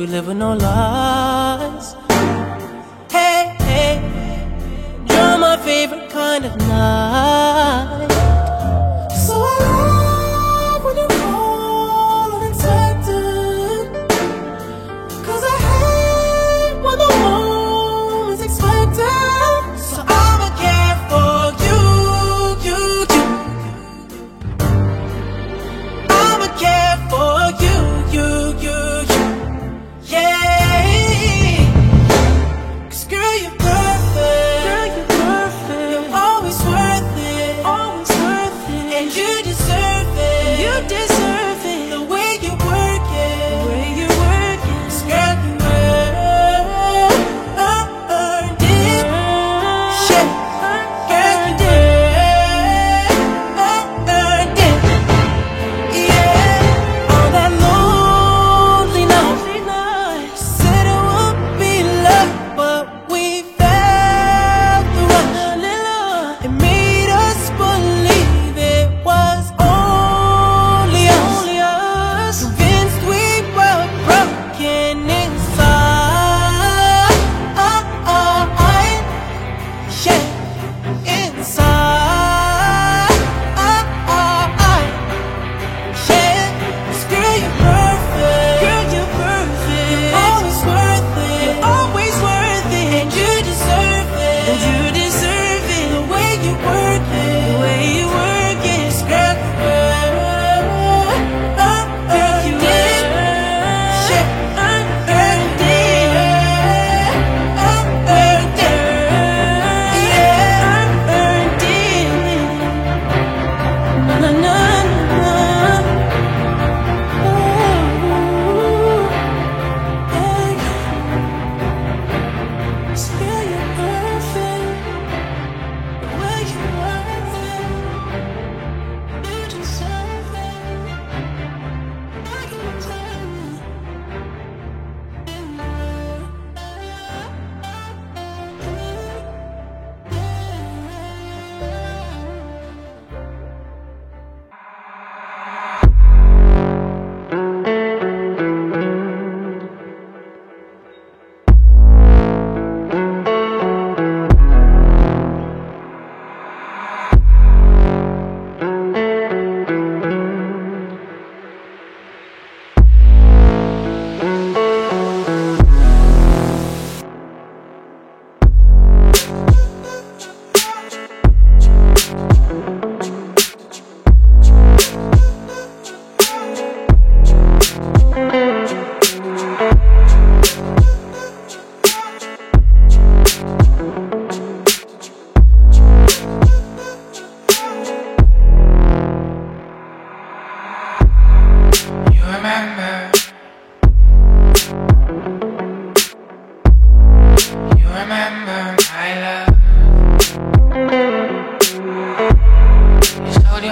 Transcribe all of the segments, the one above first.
We live in our lives.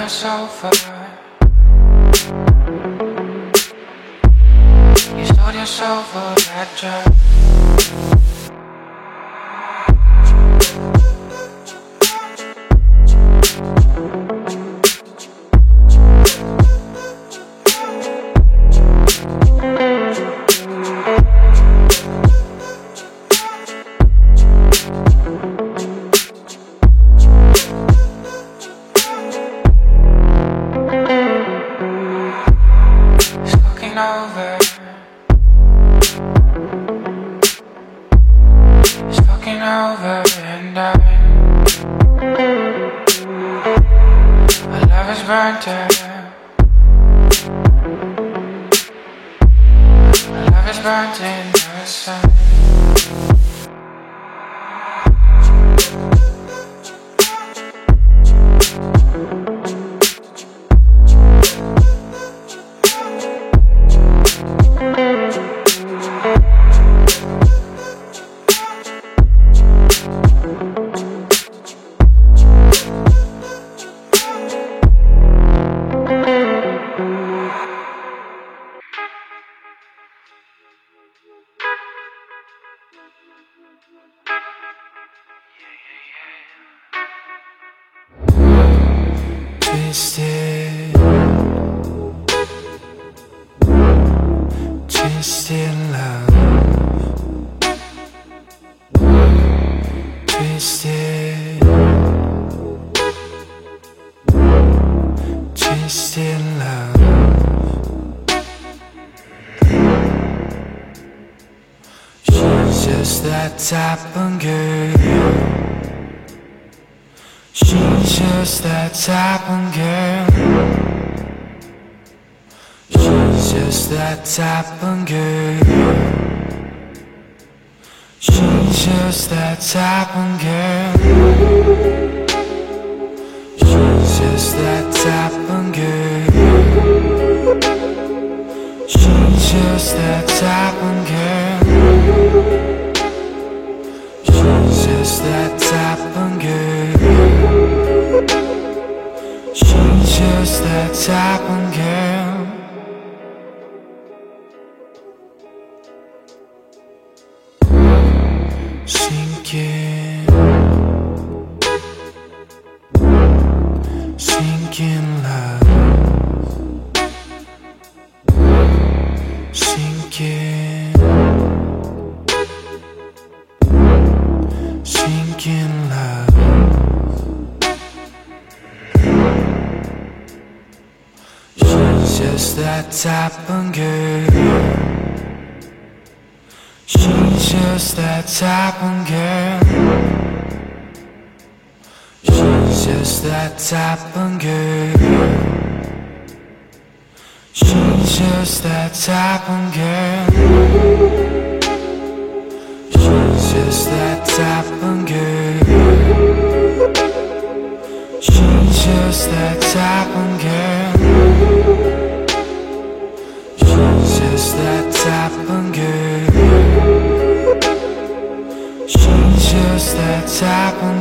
myself You sold yourself a bad job my side. just that type of girl. She's just that type of girl. She's just that type of girl. She's just that type of girl. She's just that type of girl. She's just that type of girl just that type of girl. She's just that type of girl. Sinking, sinking. Just that girl. She's just that type of girl. She's just that type of girl. She's just that type of girl. She's just that type of girl. She's just that type of girl. happened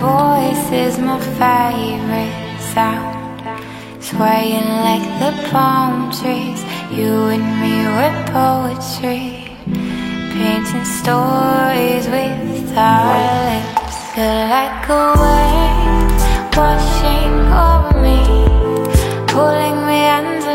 voice is my favorite sound. Swaying like the palm trees, you and me were poetry. Painting stories with our lips. You're like a wave washing over me, pulling me underneath,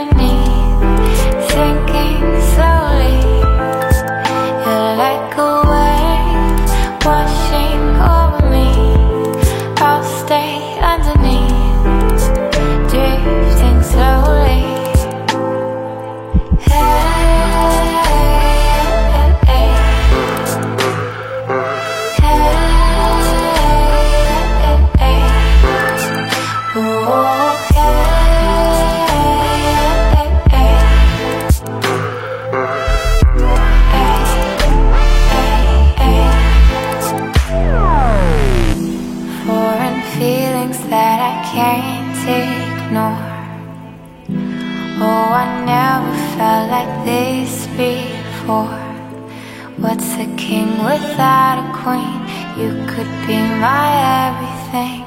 You could be my everything.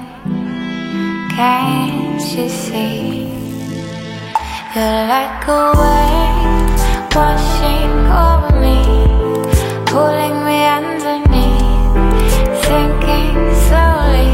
Can't you see? You're like a wave washing over me, pulling me underneath, sinking slowly.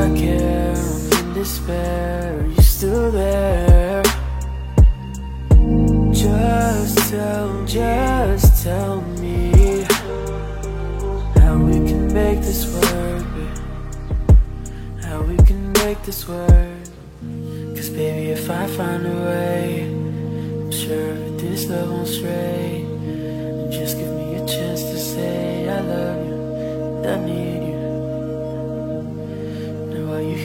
I care, I'm in despair. Are you still there? Just tell, just tell me how we can make this work. How we can make this work. Cause baby, if I find a way, I'm sure this love won't stray. Just give me a chance to say I love you, I need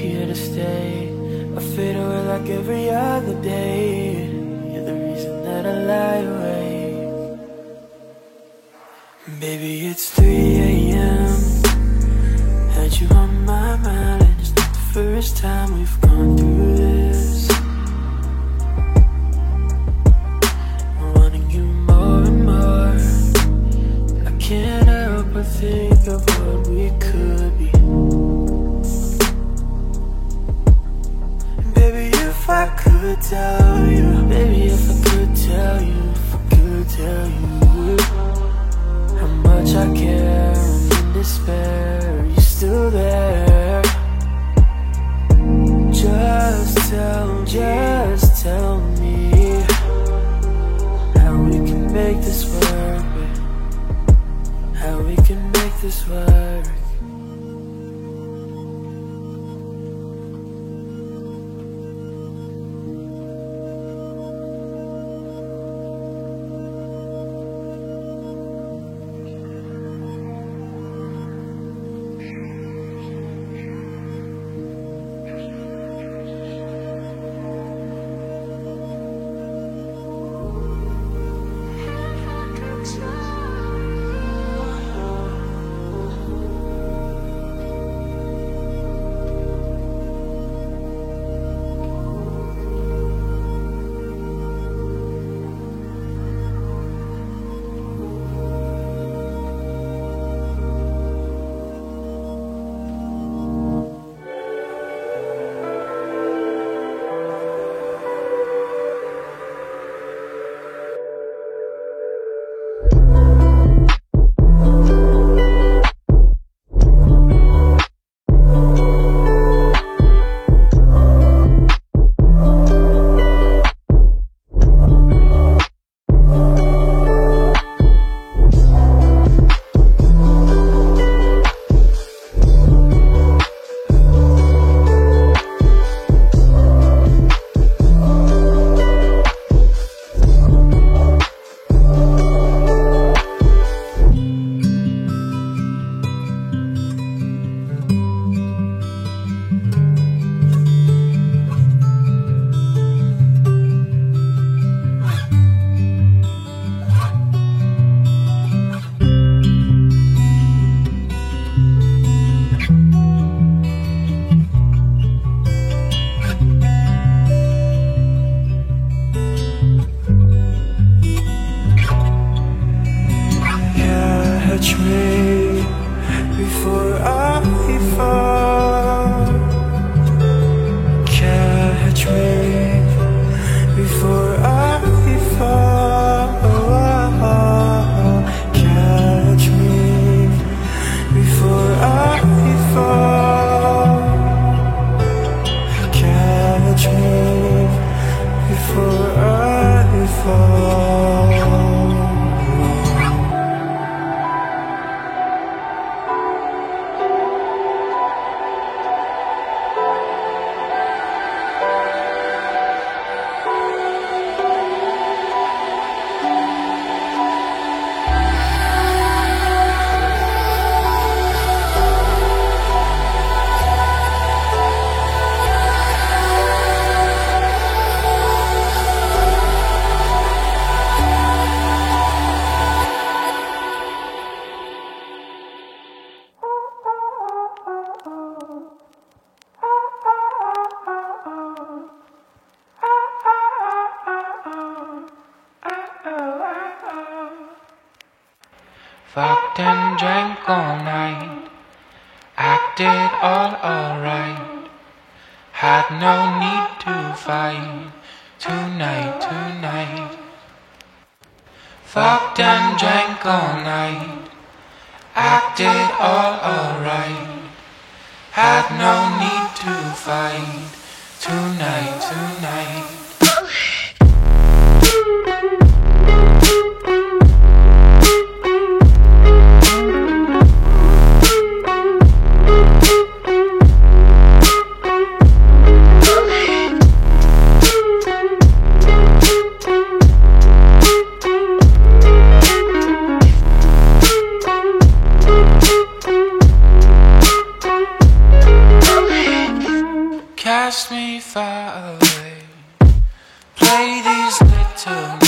here to stay? I fade away like every other day. You're the reason that I lie awake. Baby, it's 3 a.m. Had you on my mind, and it's not the first time we've gone through this. Wanting you more and more. I can't help but think of what we could be. Tell you, baby, if I could tell you, if I could tell you how much I care, I'm in despair. Are you still there? Just tell, just tell me how we can make this work. How we can make this work. Fucked and drank all night. Acted all alright. Had no need to fight. Tonight, tonight. Fucked and drank all night. Acted all alright. Had no need to fight. Tonight, tonight. Cast me far away. Play these little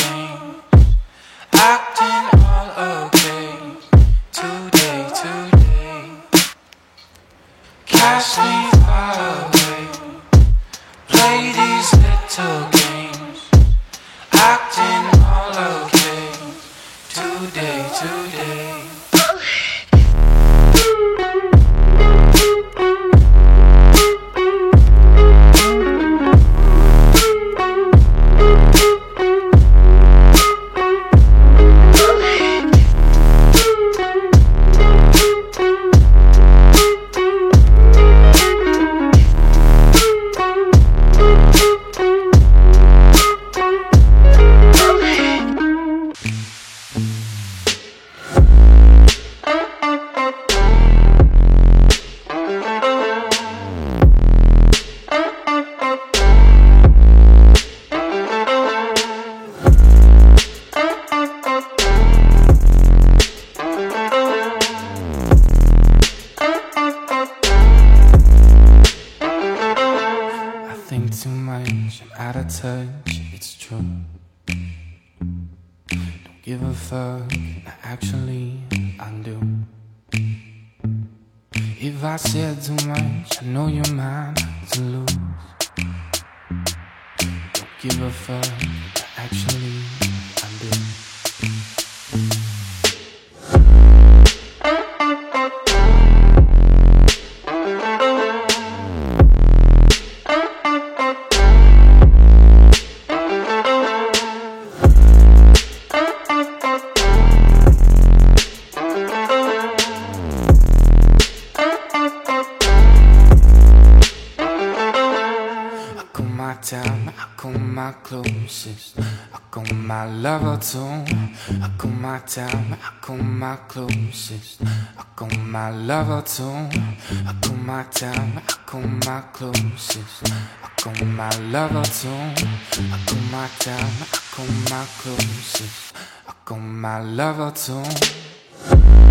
16. I call my lover tone. I call my time. I call my closest. I call my lover tone. I call my time. I call my closest. I call my lover tone. I got my time. I got my closest. I got my lover tone.